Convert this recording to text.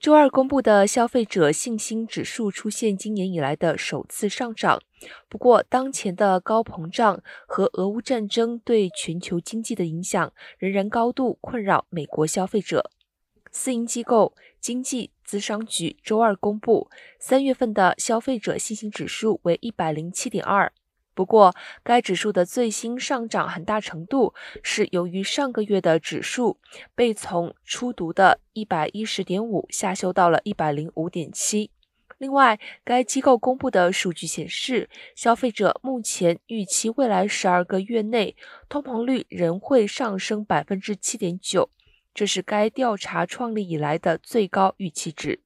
周二公布的消费者信心指数出现今年以来的首次上涨，不过当前的高膨胀和俄乌战争对全球经济的影响仍然高度困扰美国消费者。私营机构经济咨商局周二公布，三月份的消费者信心指数为一百零七点二。不过，该指数的最新上涨很大程度是由于上个月的指数被从初读的一百一十点五下修到了一百零五点七。另外，该机构公布的数据显示，消费者目前预期未来十二个月内通膨率仍会上升百分之七点九，这是该调查创立以来的最高预期值。